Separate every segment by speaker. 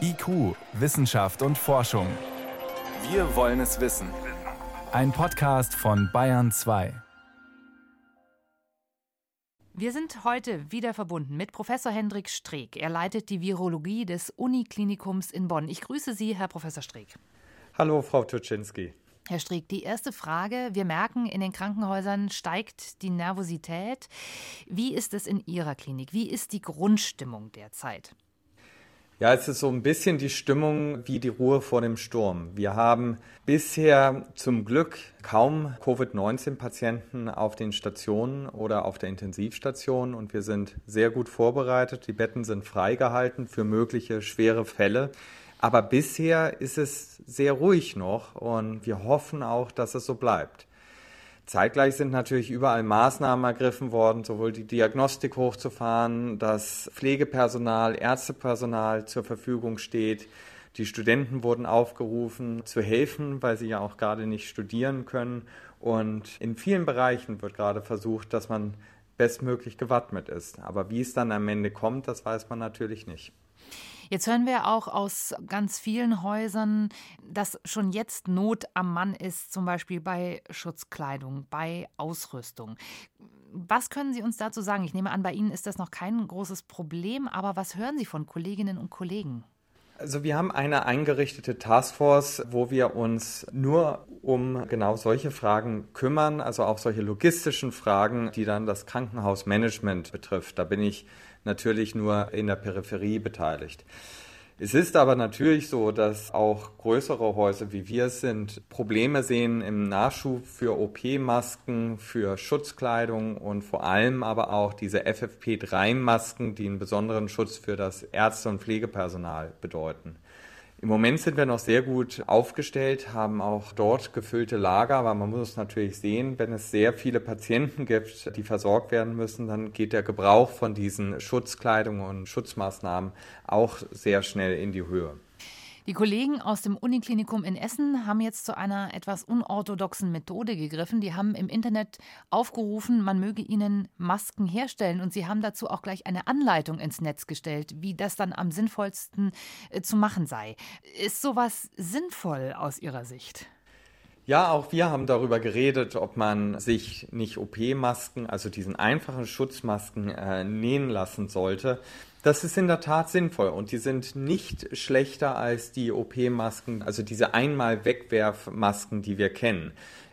Speaker 1: IQ, Wissenschaft und Forschung. Wir wollen es wissen. Ein Podcast von Bayern 2.
Speaker 2: Wir sind heute wieder verbunden mit Professor Hendrik Streeck. Er leitet die Virologie des Uniklinikums in Bonn. Ich grüße Sie, Herr Professor Streeck.
Speaker 3: Hallo, Frau Tuczynski.
Speaker 2: Herr Streeck, die erste Frage. Wir merken, in den Krankenhäusern steigt die Nervosität. Wie ist es in Ihrer Klinik? Wie ist die Grundstimmung derzeit?
Speaker 3: Ja, es ist so ein bisschen die Stimmung wie die Ruhe vor dem Sturm. Wir haben bisher zum Glück kaum Covid-19-Patienten auf den Stationen oder auf der Intensivstation und wir sind sehr gut vorbereitet. Die Betten sind freigehalten für mögliche schwere Fälle. Aber bisher ist es sehr ruhig noch und wir hoffen auch, dass es so bleibt. Zeitgleich sind natürlich überall Maßnahmen ergriffen worden, sowohl die Diagnostik hochzufahren, dass Pflegepersonal, Ärztepersonal zur Verfügung steht. Die Studenten wurden aufgerufen zu helfen, weil sie ja auch gerade nicht studieren können. Und in vielen Bereichen wird gerade versucht, dass man bestmöglich gewappnet ist. Aber wie es dann am Ende kommt, das weiß man natürlich nicht.
Speaker 2: Jetzt hören wir auch aus ganz vielen Häusern, dass schon jetzt Not am Mann ist, zum Beispiel bei Schutzkleidung, bei Ausrüstung. Was können Sie uns dazu sagen? Ich nehme an, bei Ihnen ist das noch kein großes Problem, aber was hören Sie von Kolleginnen und Kollegen?
Speaker 3: Also wir haben eine eingerichtete Taskforce, wo wir uns nur um genau solche Fragen kümmern, also auch solche logistischen Fragen, die dann das Krankenhausmanagement betrifft. Da bin ich natürlich nur in der Peripherie beteiligt. Es ist aber natürlich so, dass auch größere Häuser wie wir sind Probleme sehen im Nachschub für OP-Masken, für Schutzkleidung und vor allem aber auch diese FFP3-Masken, die einen besonderen Schutz für das Ärzte- und Pflegepersonal bedeuten. Im Moment sind wir noch sehr gut aufgestellt, haben auch dort gefüllte Lager, aber man muss es natürlich sehen, wenn es sehr viele Patienten gibt, die versorgt werden müssen, dann geht der Gebrauch von diesen Schutzkleidungen und Schutzmaßnahmen auch sehr schnell in die Höhe.
Speaker 2: Die Kollegen aus dem Uniklinikum in Essen haben jetzt zu einer etwas unorthodoxen Methode gegriffen. Die haben im Internet aufgerufen, man möge ihnen Masken herstellen und sie haben dazu auch gleich eine Anleitung ins Netz gestellt, wie das dann am sinnvollsten äh, zu machen sei. Ist sowas sinnvoll aus Ihrer Sicht?
Speaker 3: Ja, auch wir haben darüber geredet, ob man sich nicht OP-Masken, also diesen einfachen Schutzmasken, äh, nähen lassen sollte. Das ist in der Tat sinnvoll und die sind nicht schlechter als die OP-Masken, also diese einmal Wegwerfmasken, die wir kennen.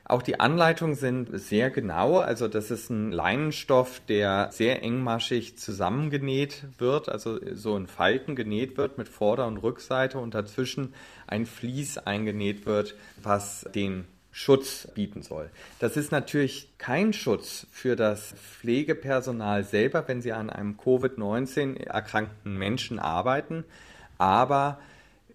Speaker 3: Auch die Anleitungen sind sehr genau. Also das ist ein Leinenstoff, der sehr engmaschig zusammengenäht wird, also so in Falten genäht wird mit Vorder- und Rückseite und dazwischen ein Vlies eingenäht wird, was den Schutz bieten soll. Das ist natürlich kein Schutz für das Pflegepersonal selber, wenn sie an einem Covid-19 erkrankten Menschen arbeiten, aber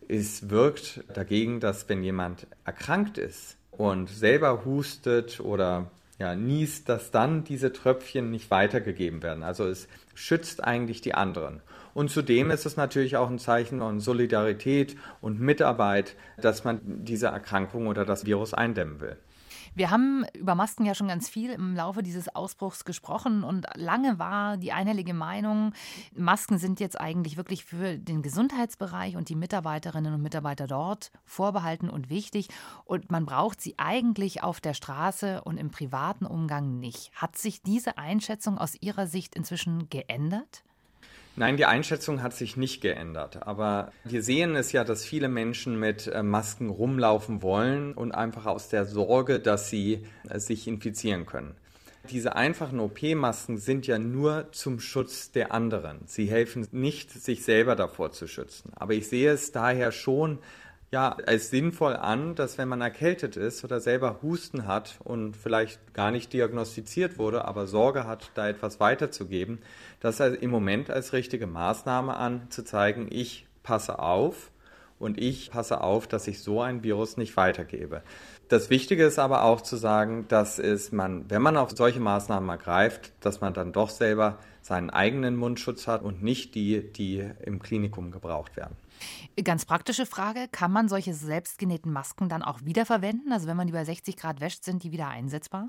Speaker 3: es wirkt dagegen, dass wenn jemand erkrankt ist und selber hustet oder ja, niest, dass dann diese Tröpfchen nicht weitergegeben werden. Also es schützt eigentlich die anderen. Und zudem ist es natürlich auch ein Zeichen von Solidarität und Mitarbeit, dass man diese Erkrankung oder das Virus eindämmen will.
Speaker 2: Wir haben über Masken ja schon ganz viel im Laufe dieses Ausbruchs gesprochen und lange war die einhellige Meinung, Masken sind jetzt eigentlich wirklich für den Gesundheitsbereich und die Mitarbeiterinnen und Mitarbeiter dort vorbehalten und wichtig und man braucht sie eigentlich auf der Straße und im privaten Umgang nicht. Hat sich diese Einschätzung aus Ihrer Sicht inzwischen geändert?
Speaker 3: Nein, die Einschätzung hat sich nicht geändert. Aber wir sehen es ja, dass viele Menschen mit äh, Masken rumlaufen wollen und einfach aus der Sorge, dass sie äh, sich infizieren können. Diese einfachen OP-Masken sind ja nur zum Schutz der anderen. Sie helfen nicht, sich selber davor zu schützen. Aber ich sehe es daher schon ja, als sinnvoll an, dass wenn man erkältet ist oder selber Husten hat und vielleicht gar nicht diagnostiziert wurde, aber Sorge hat, da etwas weiterzugeben, das im Moment als richtige Maßnahme an, zu zeigen, ich passe auf und ich passe auf, dass ich so ein Virus nicht weitergebe. Das Wichtige ist aber auch zu sagen, dass es man, wenn man auf solche Maßnahmen ergreift, dass man dann doch selber seinen eigenen Mundschutz hat und nicht die, die im Klinikum gebraucht werden.
Speaker 2: Ganz praktische Frage, kann man solche selbstgenähten Masken dann auch wiederverwenden? Also wenn man die bei 60 Grad wäscht, sind die wieder einsetzbar?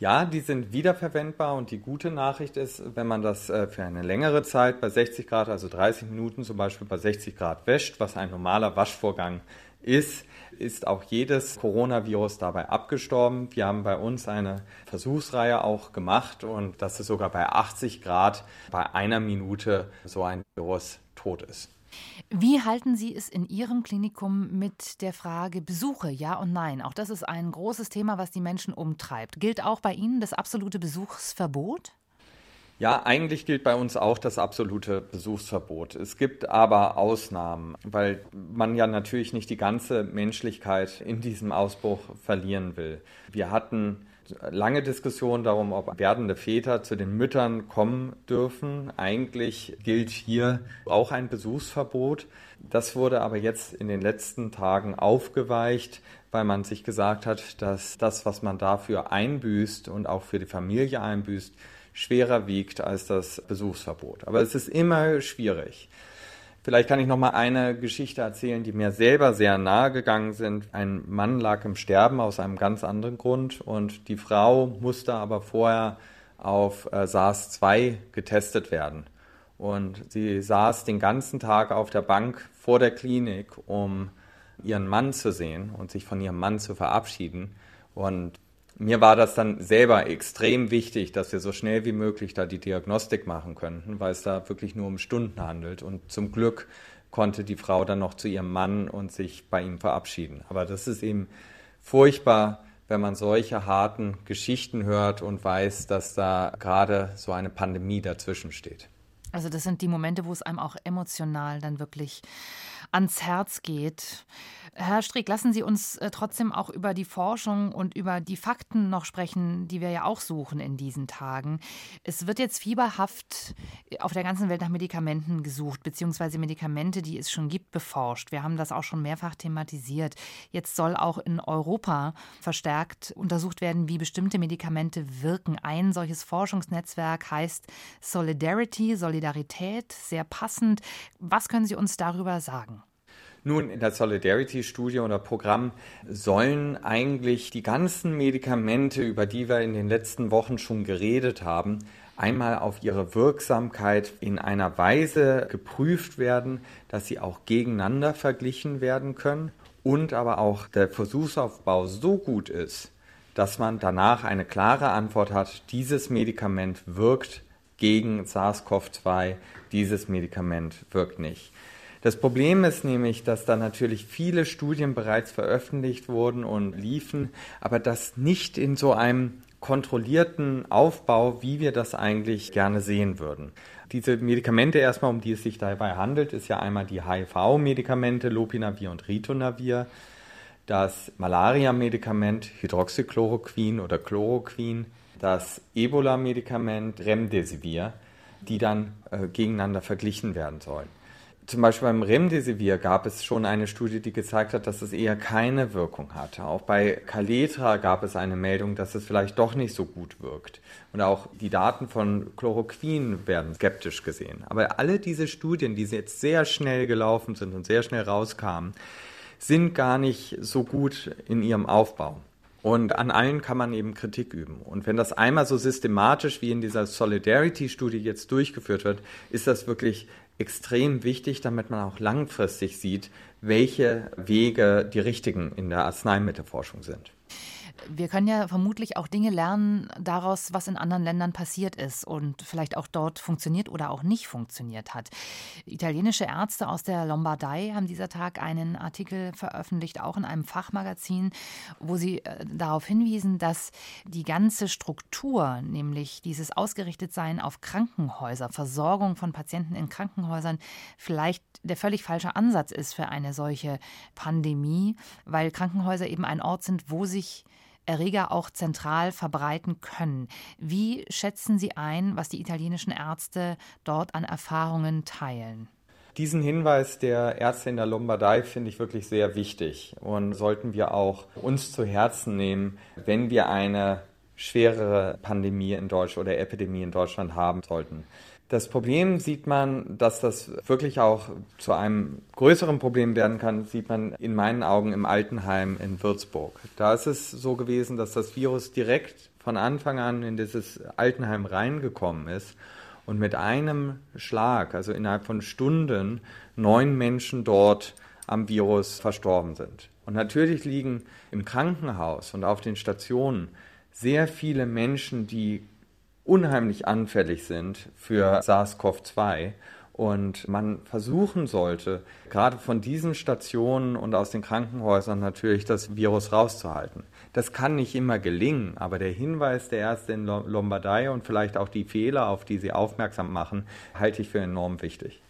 Speaker 3: Ja, die sind wiederverwendbar und die gute Nachricht ist, wenn man das äh, für eine längere Zeit bei 60 Grad, also 30 Minuten zum Beispiel bei 60 Grad wäscht, was ein normaler Waschvorgang ist, ist auch jedes Coronavirus dabei abgestorben. Wir haben bei uns eine Versuchsreihe auch gemacht und das ist sogar bei 80 Grad bei einer Minute so ein Virus tot ist.
Speaker 2: Wie halten Sie es in Ihrem Klinikum mit der Frage Besuche, ja und nein? Auch das ist ein großes Thema, was die Menschen umtreibt. Gilt auch bei Ihnen das absolute Besuchsverbot?
Speaker 3: Ja, eigentlich gilt bei uns auch das absolute Besuchsverbot. Es gibt aber Ausnahmen, weil man ja natürlich nicht die ganze Menschlichkeit in diesem Ausbruch verlieren will. Wir hatten lange Diskussion darum, ob werdende Väter zu den Müttern kommen dürfen. Eigentlich gilt hier auch ein Besuchsverbot. Das wurde aber jetzt in den letzten Tagen aufgeweicht, weil man sich gesagt hat, dass das, was man dafür einbüßt und auch für die Familie einbüßt, schwerer wiegt als das Besuchsverbot. Aber es ist immer schwierig. Vielleicht kann ich noch mal eine Geschichte erzählen, die mir selber sehr nahe gegangen sind. Ein Mann lag im Sterben aus einem ganz anderen Grund und die Frau musste aber vorher auf äh, SARS-2 getestet werden. Und sie saß den ganzen Tag auf der Bank vor der Klinik, um ihren Mann zu sehen und sich von ihrem Mann zu verabschieden. Und mir war das dann selber extrem wichtig, dass wir so schnell wie möglich da die Diagnostik machen könnten, weil es da wirklich nur um Stunden handelt. Und zum Glück konnte die Frau dann noch zu ihrem Mann und sich bei ihm verabschieden. Aber das ist eben furchtbar, wenn man solche harten Geschichten hört und weiß, dass da gerade so eine Pandemie dazwischen steht.
Speaker 2: Also das sind die Momente, wo es einem auch emotional dann wirklich ans Herz geht. Herr Strick, lassen Sie uns äh, trotzdem auch über die Forschung und über die Fakten noch sprechen, die wir ja auch suchen in diesen Tagen. Es wird jetzt fieberhaft auf der ganzen Welt nach Medikamenten gesucht, beziehungsweise Medikamente, die es schon gibt, beforscht. Wir haben das auch schon mehrfach thematisiert. Jetzt soll auch in Europa verstärkt untersucht werden, wie bestimmte Medikamente wirken. Ein solches Forschungsnetzwerk heißt Solidarity, Solidarität, sehr passend. Was können Sie uns darüber sagen?
Speaker 3: Nun, in der Solidarity-Studie oder Programm sollen eigentlich die ganzen Medikamente, über die wir in den letzten Wochen schon geredet haben, einmal auf ihre Wirksamkeit in einer Weise geprüft werden, dass sie auch gegeneinander verglichen werden können und aber auch der Versuchsaufbau so gut ist, dass man danach eine klare Antwort hat, dieses Medikament wirkt gegen SARS-CoV-2, dieses Medikament wirkt nicht. Das Problem ist nämlich, dass da natürlich viele Studien bereits veröffentlicht wurden und liefen, aber das nicht in so einem kontrollierten Aufbau, wie wir das eigentlich gerne sehen würden. Diese Medikamente erstmal, um die es sich dabei handelt, ist ja einmal die HIV-Medikamente Lopinavir und Ritonavir, das Malaria-Medikament Hydroxychloroquin oder Chloroquin, das Ebola-Medikament Remdesivir, die dann äh, gegeneinander verglichen werden sollen. Zum Beispiel beim Remdesivir gab es schon eine Studie, die gezeigt hat, dass es eher keine Wirkung hatte. Auch bei Kaletra gab es eine Meldung, dass es vielleicht doch nicht so gut wirkt. Und auch die Daten von Chloroquin werden skeptisch gesehen. Aber alle diese Studien, die jetzt sehr schnell gelaufen sind und sehr schnell rauskamen, sind gar nicht so gut in ihrem Aufbau. Und an allen kann man eben Kritik üben. Und wenn das einmal so systematisch wie in dieser Solidarity-Studie jetzt durchgeführt wird, ist das wirklich extrem wichtig, damit man auch langfristig sieht, welche Wege die richtigen in der Arzneimittelforschung sind
Speaker 2: wir können ja vermutlich auch Dinge lernen daraus, was in anderen Ländern passiert ist und vielleicht auch dort funktioniert oder auch nicht funktioniert hat. Italienische Ärzte aus der Lombardei haben dieser Tag einen Artikel veröffentlicht, auch in einem Fachmagazin, wo sie äh, darauf hinwiesen, dass die ganze Struktur, nämlich dieses Ausgerichtetsein auf Krankenhäuser, Versorgung von Patienten in Krankenhäusern, vielleicht der völlig falsche Ansatz ist für eine solche Pandemie, weil Krankenhäuser eben ein Ort sind, wo sich Erreger auch zentral verbreiten können. Wie schätzen Sie ein, was die italienischen Ärzte dort an Erfahrungen teilen?
Speaker 3: Diesen Hinweis der Ärzte in der Lombardei finde ich wirklich sehr wichtig und sollten wir auch uns zu Herzen nehmen, wenn wir eine schwerere Pandemie in Deutschland oder Epidemie in Deutschland haben sollten. Das Problem sieht man, dass das wirklich auch zu einem größeren Problem werden kann, sieht man in meinen Augen im Altenheim in Würzburg. Da ist es so gewesen, dass das Virus direkt von Anfang an in dieses Altenheim reingekommen ist und mit einem Schlag, also innerhalb von Stunden, neun Menschen dort am Virus verstorben sind. Und natürlich liegen im Krankenhaus und auf den Stationen sehr viele Menschen, die unheimlich anfällig sind für SARS-CoV-2 und man versuchen sollte, gerade von diesen Stationen und aus den Krankenhäusern natürlich das Virus rauszuhalten. Das kann nicht immer gelingen, aber der Hinweis der Ärzte in Lombardei und vielleicht auch die Fehler, auf die sie aufmerksam machen, halte ich für enorm wichtig.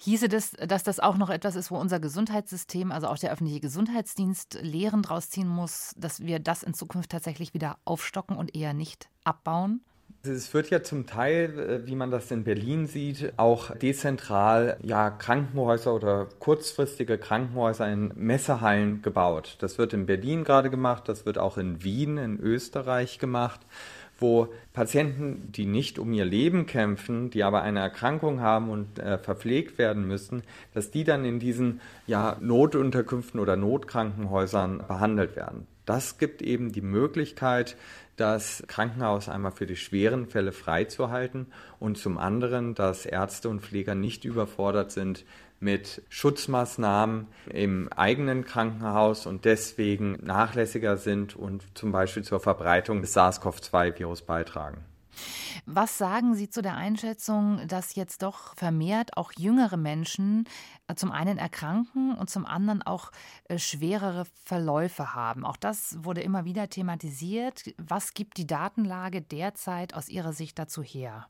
Speaker 2: Hieße das, dass das auch noch etwas ist, wo unser Gesundheitssystem, also auch der öffentliche Gesundheitsdienst, Lehren draus ziehen muss, dass wir das in Zukunft tatsächlich wieder aufstocken und eher nicht abbauen?
Speaker 3: Es wird ja zum Teil, äh, wie man das in Berlin sieht, auch dezentral ja, Krankenhäuser oder kurzfristige Krankenhäuser in Messehallen gebaut. Das wird in Berlin gerade gemacht, das wird auch in Wien in Österreich gemacht wo Patienten, die nicht um ihr Leben kämpfen, die aber eine Erkrankung haben und äh, verpflegt werden müssen, dass die dann in diesen ja, Notunterkünften oder Notkrankenhäusern behandelt werden. Das gibt eben die Möglichkeit, das Krankenhaus einmal für die schweren Fälle freizuhalten und zum anderen, dass Ärzte und Pfleger nicht überfordert sind mit Schutzmaßnahmen im eigenen Krankenhaus und deswegen nachlässiger sind und zum Beispiel zur Verbreitung des SARS-CoV-2-Virus beitragen.
Speaker 2: Was sagen Sie zu der Einschätzung, dass jetzt doch vermehrt auch jüngere Menschen äh, zum einen erkranken und zum anderen auch äh, schwerere Verläufe haben? Auch das wurde immer wieder thematisiert. Was gibt die Datenlage derzeit aus Ihrer Sicht dazu her?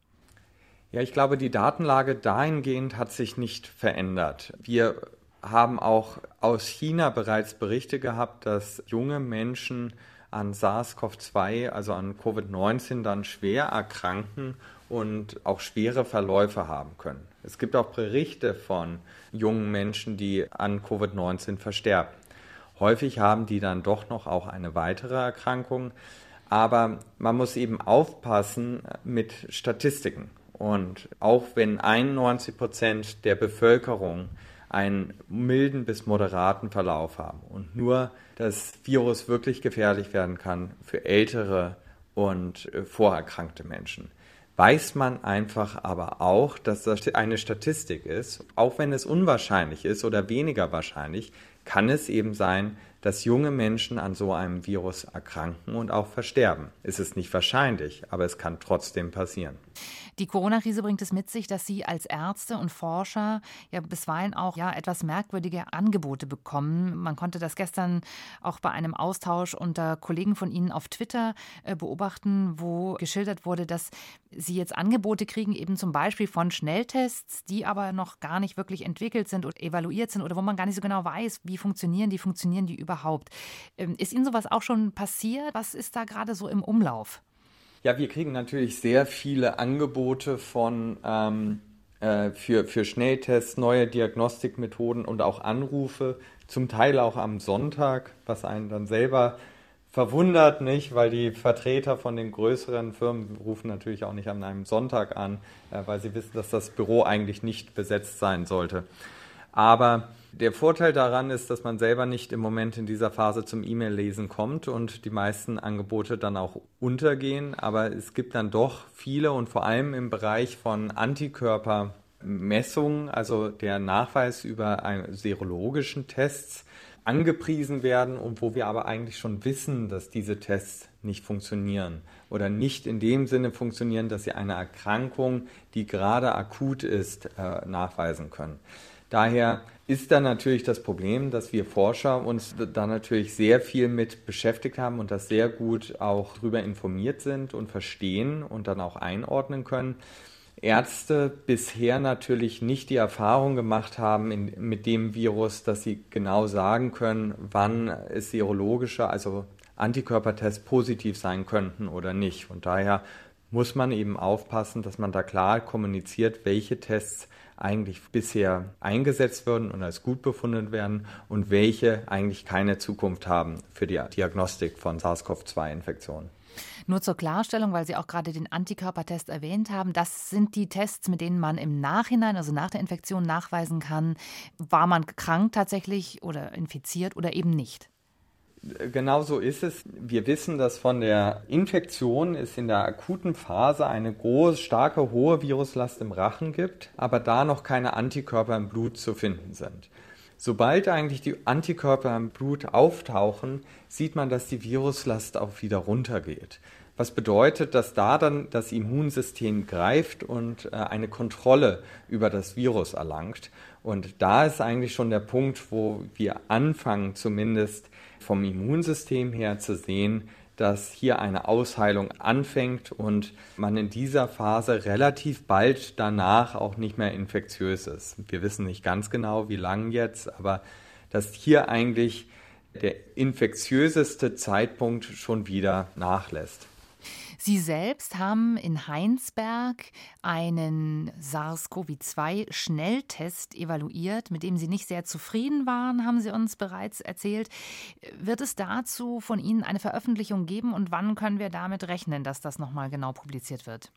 Speaker 3: Ja, ich glaube, die Datenlage dahingehend hat sich nicht verändert. Wir haben auch aus China bereits Berichte gehabt, dass junge Menschen an SARS-CoV-2, also an Covid-19, dann schwer erkranken und auch schwere Verläufe haben können. Es gibt auch Berichte von jungen Menschen, die an Covid-19 versterben. Häufig haben die dann doch noch auch eine weitere Erkrankung, aber man muss eben aufpassen mit Statistiken. Und auch wenn 91 Prozent der Bevölkerung einen milden bis moderaten Verlauf haben und nur das Virus wirklich gefährlich werden kann für ältere und äh, vorerkrankte Menschen. Weiß man einfach aber auch, dass das eine Statistik ist, auch wenn es unwahrscheinlich ist oder weniger wahrscheinlich, kann es eben sein, dass junge Menschen an so einem Virus erkranken und auch versterben. Es ist nicht wahrscheinlich, aber es kann trotzdem passieren.
Speaker 2: Die Corona-Krise bringt es mit sich, dass Sie als Ärzte und Forscher ja bisweilen auch ja, etwas merkwürdige Angebote bekommen. Man konnte das gestern auch bei einem Austausch unter Kollegen von Ihnen auf Twitter äh, beobachten, wo geschildert wurde, dass Sie jetzt Angebote kriegen, eben zum Beispiel von Schnelltests, die aber noch gar nicht wirklich entwickelt sind oder evaluiert sind oder wo man gar nicht so genau weiß, wie funktionieren die, funktionieren die überhaupt. Ähm, ist Ihnen sowas auch schon passiert? Was ist da gerade so im Umlauf?
Speaker 3: Ja, wir kriegen natürlich sehr viele Angebote von ähm, äh, für, für Schnelltests, neue Diagnostikmethoden und auch Anrufe, zum Teil auch am Sonntag, was einen dann selber verwundert, nicht, weil die Vertreter von den größeren Firmen rufen natürlich auch nicht an einem Sonntag an, äh, weil sie wissen, dass das Büro eigentlich nicht besetzt sein sollte. Aber der Vorteil daran ist, dass man selber nicht im Moment in dieser Phase zum E-Mail-Lesen kommt und die meisten Angebote dann auch untergehen. Aber es gibt dann doch viele und vor allem im Bereich von Antikörpermessungen, also der Nachweis über serologischen Tests, angepriesen werden und wo wir aber eigentlich schon wissen, dass diese Tests nicht funktionieren oder nicht in dem Sinne funktionieren, dass sie eine Erkrankung, die gerade akut ist, äh, nachweisen können. Daher ist dann natürlich das Problem, dass wir Forscher uns da natürlich sehr viel mit beschäftigt haben und das sehr gut auch darüber informiert sind und verstehen und dann auch einordnen können. Ärzte bisher natürlich nicht die Erfahrung gemacht haben in, mit dem Virus, dass sie genau sagen können, wann es serologische, also Antikörpertests positiv sein könnten oder nicht. Und daher muss man eben aufpassen, dass man da klar kommuniziert, welche Tests eigentlich bisher eingesetzt würden und als gut befunden werden und welche eigentlich keine Zukunft haben für die Diagnostik von SARS-CoV-2-Infektionen.
Speaker 2: Nur zur Klarstellung, weil Sie auch gerade den Antikörpertest erwähnt haben, das sind die Tests, mit denen man im Nachhinein, also nach der Infektion, nachweisen kann, war man krank tatsächlich oder infiziert oder eben nicht.
Speaker 3: Genau so ist es. Wir wissen, dass von der Infektion es in der akuten Phase eine große, starke, hohe Viruslast im Rachen gibt, aber da noch keine Antikörper im Blut zu finden sind. Sobald eigentlich die Antikörper im Blut auftauchen, sieht man, dass die Viruslast auch wieder runtergeht. Was bedeutet, dass da dann das Immunsystem greift und äh, eine Kontrolle über das Virus erlangt. Und da ist eigentlich schon der Punkt, wo wir anfangen, zumindest vom Immunsystem her zu sehen, dass hier eine Ausheilung anfängt und man in dieser Phase relativ bald danach auch nicht mehr infektiös ist. Wir wissen nicht ganz genau, wie lang jetzt, aber dass hier eigentlich der infektiöseste Zeitpunkt schon wieder nachlässt.
Speaker 2: Sie selbst haben in Heinsberg einen SARS-CoV-2-Schnelltest evaluiert, mit dem Sie nicht sehr zufrieden waren, haben Sie uns bereits erzählt. Wird es dazu von Ihnen eine Veröffentlichung geben und wann können wir damit rechnen, dass das nochmal genau publiziert wird?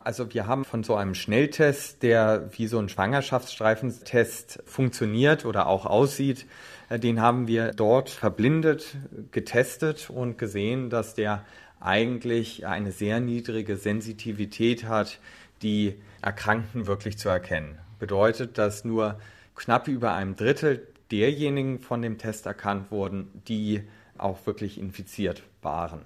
Speaker 3: Also wir haben von so einem Schnelltest, der wie so ein Schwangerschaftsstreifentest funktioniert oder auch aussieht, äh, den haben wir dort verblindet getestet und gesehen, dass der eigentlich eine sehr niedrige Sensitivität hat, die Erkrankten wirklich zu erkennen. Bedeutet, dass nur knapp über einem Drittel derjenigen von dem Test erkannt wurden, die auch wirklich infiziert waren.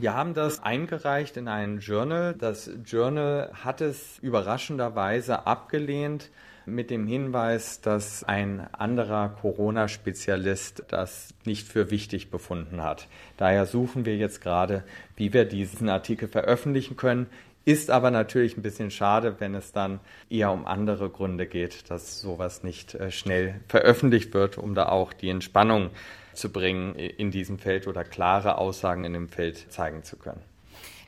Speaker 3: Wir haben das eingereicht in ein Journal. Das Journal hat es überraschenderweise abgelehnt, mit dem Hinweis, dass ein anderer Corona-Spezialist das nicht für wichtig befunden hat. Daher suchen wir jetzt gerade, wie wir diesen Artikel veröffentlichen können. Ist aber natürlich ein bisschen schade, wenn es dann eher um andere Gründe geht, dass sowas nicht äh, schnell veröffentlicht wird, um da auch die Entspannung zu bringen in diesem Feld oder klare Aussagen in dem Feld zeigen zu können.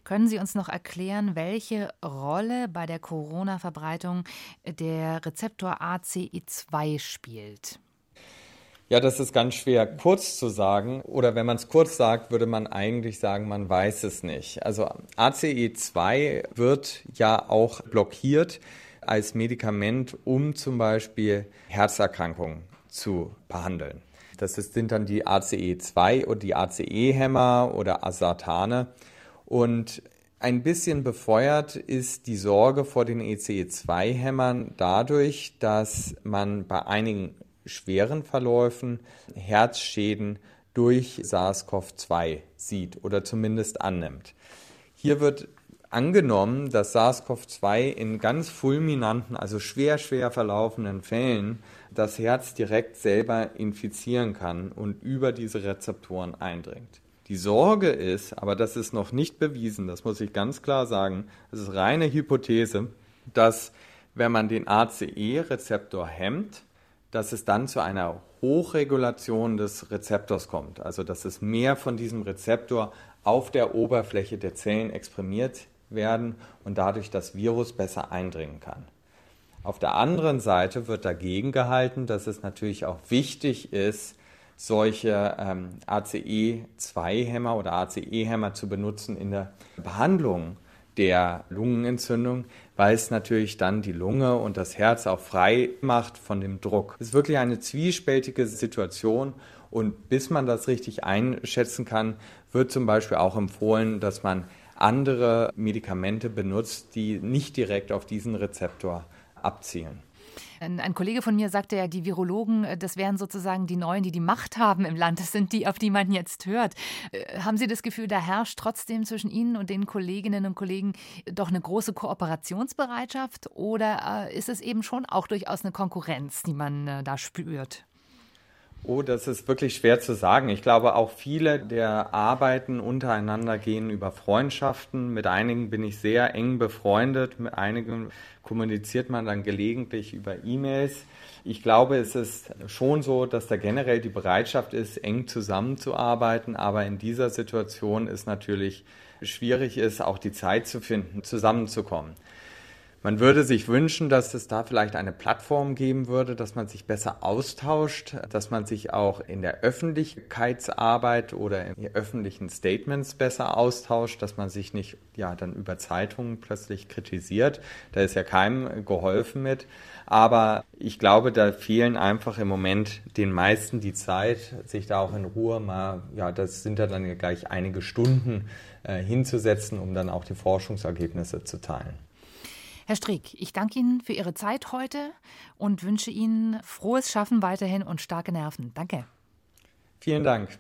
Speaker 2: Können Sie uns noch erklären, welche Rolle bei der Corona-Verbreitung der Rezeptor ACE2 spielt?
Speaker 3: Ja, das ist ganz schwer kurz zu sagen. Oder wenn man es kurz sagt, würde man eigentlich sagen, man weiß es nicht. Also ACE2 wird ja auch blockiert als Medikament, um zum Beispiel Herzerkrankungen zu behandeln. Das sind dann die ACE2 und die ACE-Hämmer oder Asartane. Und ein bisschen befeuert ist die Sorge vor den ECE2-Hämmern dadurch, dass man bei einigen schweren Verläufen Herzschäden durch SARS-CoV-2 sieht oder zumindest annimmt. Hier wird angenommen, dass SARS-CoV-2 in ganz fulminanten, also schwer, schwer verlaufenden Fällen das Herz direkt selber infizieren kann und über diese Rezeptoren eindringt. Die Sorge ist, aber das ist noch nicht bewiesen, das muss ich ganz klar sagen, das ist reine Hypothese, dass wenn man den ACE-Rezeptor hemmt, dass es dann zu einer Hochregulation des Rezeptors kommt. Also dass es mehr von diesem Rezeptor auf der Oberfläche der Zellen exprimiert werden und dadurch das Virus besser eindringen kann. Auf der anderen Seite wird dagegen gehalten, dass es natürlich auch wichtig ist, solche ähm, ACE2-Hämmer oder ACE-Hämmer zu benutzen in der Behandlung der Lungenentzündung, weil es natürlich dann die Lunge und das Herz auch frei macht von dem Druck. Es ist wirklich eine zwiespältige Situation und bis man das richtig einschätzen kann, wird zum Beispiel auch empfohlen, dass man andere Medikamente benutzt, die nicht direkt auf diesen Rezeptor abzielen.
Speaker 2: Ein, Kollege von mir sagte ja, die Virologen, äh, das wären sozusagen die Neuen, die die Macht haben im Land. Das sind die, auf die man jetzt hört. Äh, haben Sie das Gefühl, da herrscht trotzdem zwischen Ihnen und den Kolleginnen und Kollegen doch eine große Kooperationsbereitschaft? Oder äh, ist es eben schon auch durchaus eine Konkurrenz, die man da spürt?
Speaker 3: Oh, das ist wirklich schwer zu sagen. Ich glaube, auch viele der Arbeiten untereinander gehen über Freundschaften. Mit einigen bin ich sehr eng befreundet, mit einigen kommuniziert man dann gelegentlich über E-Mails. Ich glaube, es ist schon so, dass da generell die Bereitschaft ist, eng zusammenzuarbeiten, aber in dieser Situation ist natürlich schwierig ist, auch die Zeit zu finden, zusammenzukommen. Man würde sich wünschen, dass es da vielleicht eine Plattform geben würde, dass man sich besser austauscht, dass man sich auch in der Öffentlichkeitsarbeit oder in öffentlichen Statements besser austauscht, dass man sich nicht ja dann über Zeitungen plötzlich kritisiert. Da ist ja keinem geholfen mit. Aber ich glaube, da fehlen einfach im Moment den meisten die Zeit, sich da auch in Ruhe mal, ja, das sind ja dann gleich einige Stunden äh, hinzusetzen, um dann auch die Forschungsergebnisse zu teilen.
Speaker 2: Herr Strick, ich danke Ihnen für Ihre Zeit heute und wünsche Ihnen frohes Schaffen weiterhin und starke Nerven. Danke.
Speaker 3: Vielen Dank.